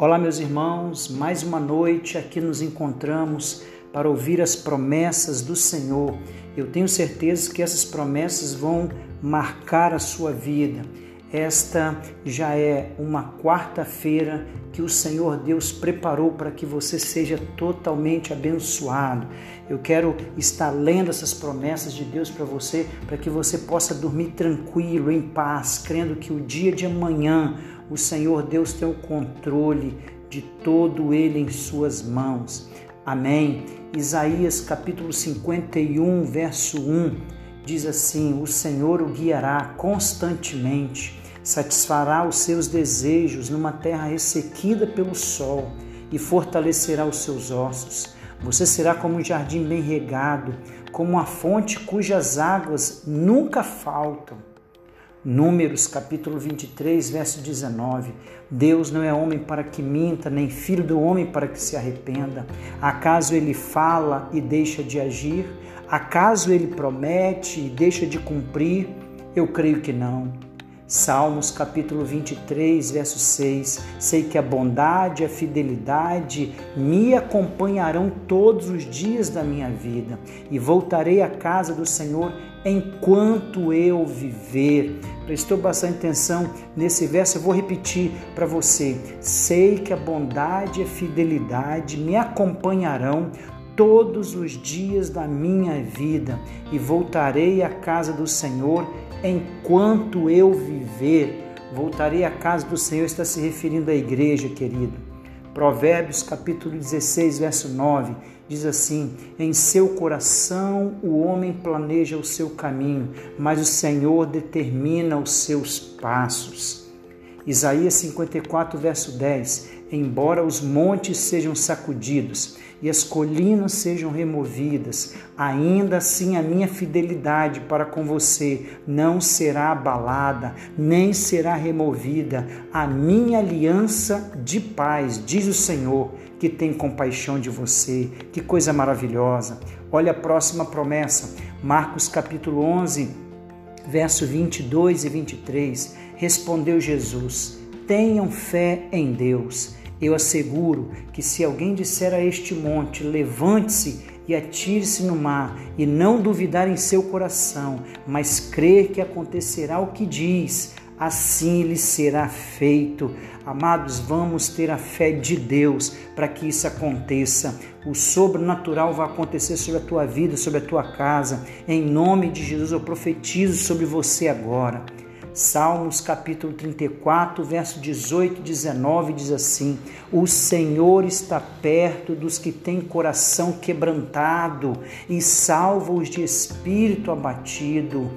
Olá, meus irmãos, mais uma noite aqui nos encontramos para ouvir as promessas do Senhor. Eu tenho certeza que essas promessas vão marcar a sua vida. Esta já é uma quarta-feira que o Senhor Deus preparou para que você seja totalmente abençoado. Eu quero estar lendo essas promessas de Deus para você, para que você possa dormir tranquilo, em paz, crendo que o dia de amanhã o Senhor Deus tem o controle de todo ele em suas mãos. Amém. Isaías capítulo 51, verso 1 diz assim: O Senhor o guiará constantemente, satisfará os seus desejos numa terra ressequida pelo sol e fortalecerá os seus ossos. Você será como um jardim bem regado, como uma fonte cujas águas nunca faltam. Números capítulo 23, verso 19. Deus não é homem para que minta, nem filho do homem para que se arrependa. Acaso ele fala e deixa de agir? Acaso ele promete e deixa de cumprir? Eu creio que não. Salmos capítulo 23, verso 6. Sei que a bondade e a fidelidade me acompanharão todos os dias da minha vida e voltarei à casa do Senhor enquanto eu viver. Prestou bastante atenção nesse verso, eu vou repetir para você. Sei que a bondade e a fidelidade me acompanharão todos os dias da minha vida e voltarei à casa do Senhor enquanto eu viver. Voltarei à casa do Senhor, está se referindo à igreja, querido. Provérbios capítulo 16, verso 9, diz assim: Em seu coração o homem planeja o seu caminho, mas o Senhor determina os seus passos. Isaías 54, verso 10: Embora os montes sejam sacudidos e as colinas sejam removidas, ainda assim a minha fidelidade para com você não será abalada, nem será removida. A minha aliança de paz, diz o Senhor, que tem compaixão de você. Que coisa maravilhosa. Olha a próxima promessa, Marcos capítulo 11, verso 22 e 23. Respondeu Jesus: Tenham fé em Deus eu asseguro que se alguém disser a este monte: levante-se e atire-se no mar, e não duvidar em seu coração, mas crer que acontecerá o que diz, assim lhe será feito. Amados, vamos ter a fé de Deus para que isso aconteça. O sobrenatural vai acontecer sobre a tua vida, sobre a tua casa. Em nome de Jesus, eu profetizo sobre você agora. Salmos capítulo 34, verso 18 e 19 diz assim: O Senhor está perto dos que têm coração quebrantado e salva-os de espírito abatido.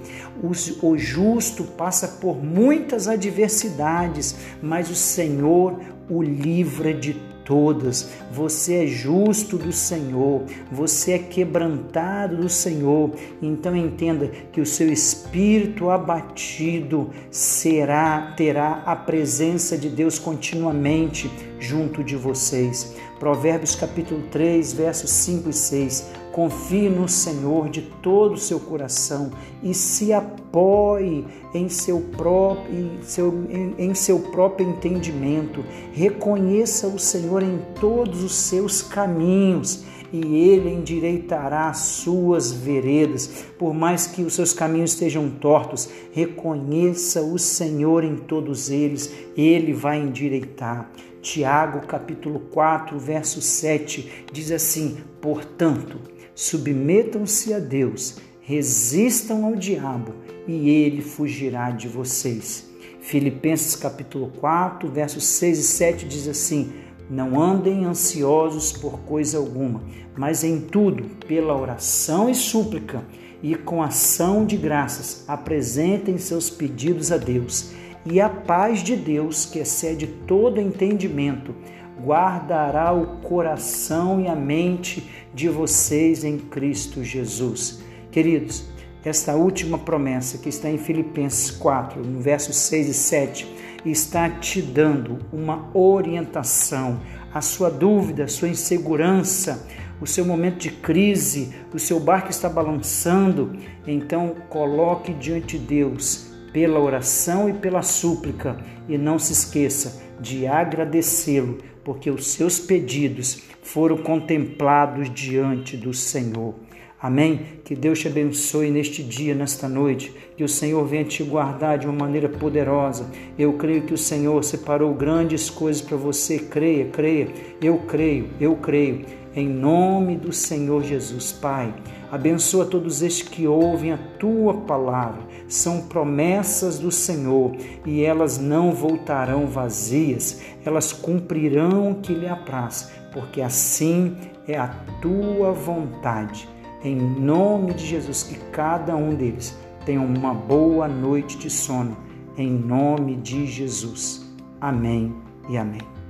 O justo passa por muitas adversidades, mas o Senhor o livra de todas. Você é justo do Senhor, você é quebrantado do Senhor. Então entenda que o seu espírito abatido será terá a presença de Deus continuamente junto de vocês. Provérbios capítulo 3, versos 5 e 6. Confie no Senhor de todo o seu coração e se apoie em seu próprio, em seu, em, em seu próprio entendimento. Reconheça o Senhor em todos os seus caminhos e ele endireitará as suas veredas. Por mais que os seus caminhos estejam tortos, reconheça o Senhor em todos eles, ele vai endireitar. Tiago capítulo 4, verso 7 diz assim: Portanto, submetam-se a Deus, resistam ao diabo e ele fugirá de vocês. Filipenses capítulo 4, versos 6 e 7 diz assim: Não andem ansiosos por coisa alguma, mas em tudo, pela oração e súplica e com ação de graças, apresentem seus pedidos a Deus e a paz de Deus, que excede todo entendimento, guardará o coração e a mente de vocês em Cristo Jesus. Queridos, esta última promessa que está em Filipenses 4, no versos 6 e 7, está te dando uma orientação. A sua dúvida, a sua insegurança, o seu momento de crise, o seu barco está balançando, então coloque diante de Deus pela oração e pela súplica, e não se esqueça de agradecê-lo porque os seus pedidos foram contemplados diante do Senhor. Amém? Que Deus te abençoe neste dia, nesta noite. Que o Senhor venha te guardar de uma maneira poderosa. Eu creio que o Senhor separou grandes coisas para você. Creia, creia. Eu creio, eu creio. Em nome do Senhor Jesus, Pai. Abençoa todos estes que ouvem a tua palavra. São promessas do Senhor e elas não voltarão vazias. Elas cumprirão o que lhe apraz, porque assim é a tua vontade em nome de Jesus, que cada um deles tenha uma boa noite de sono. Em nome de Jesus. Amém e amém.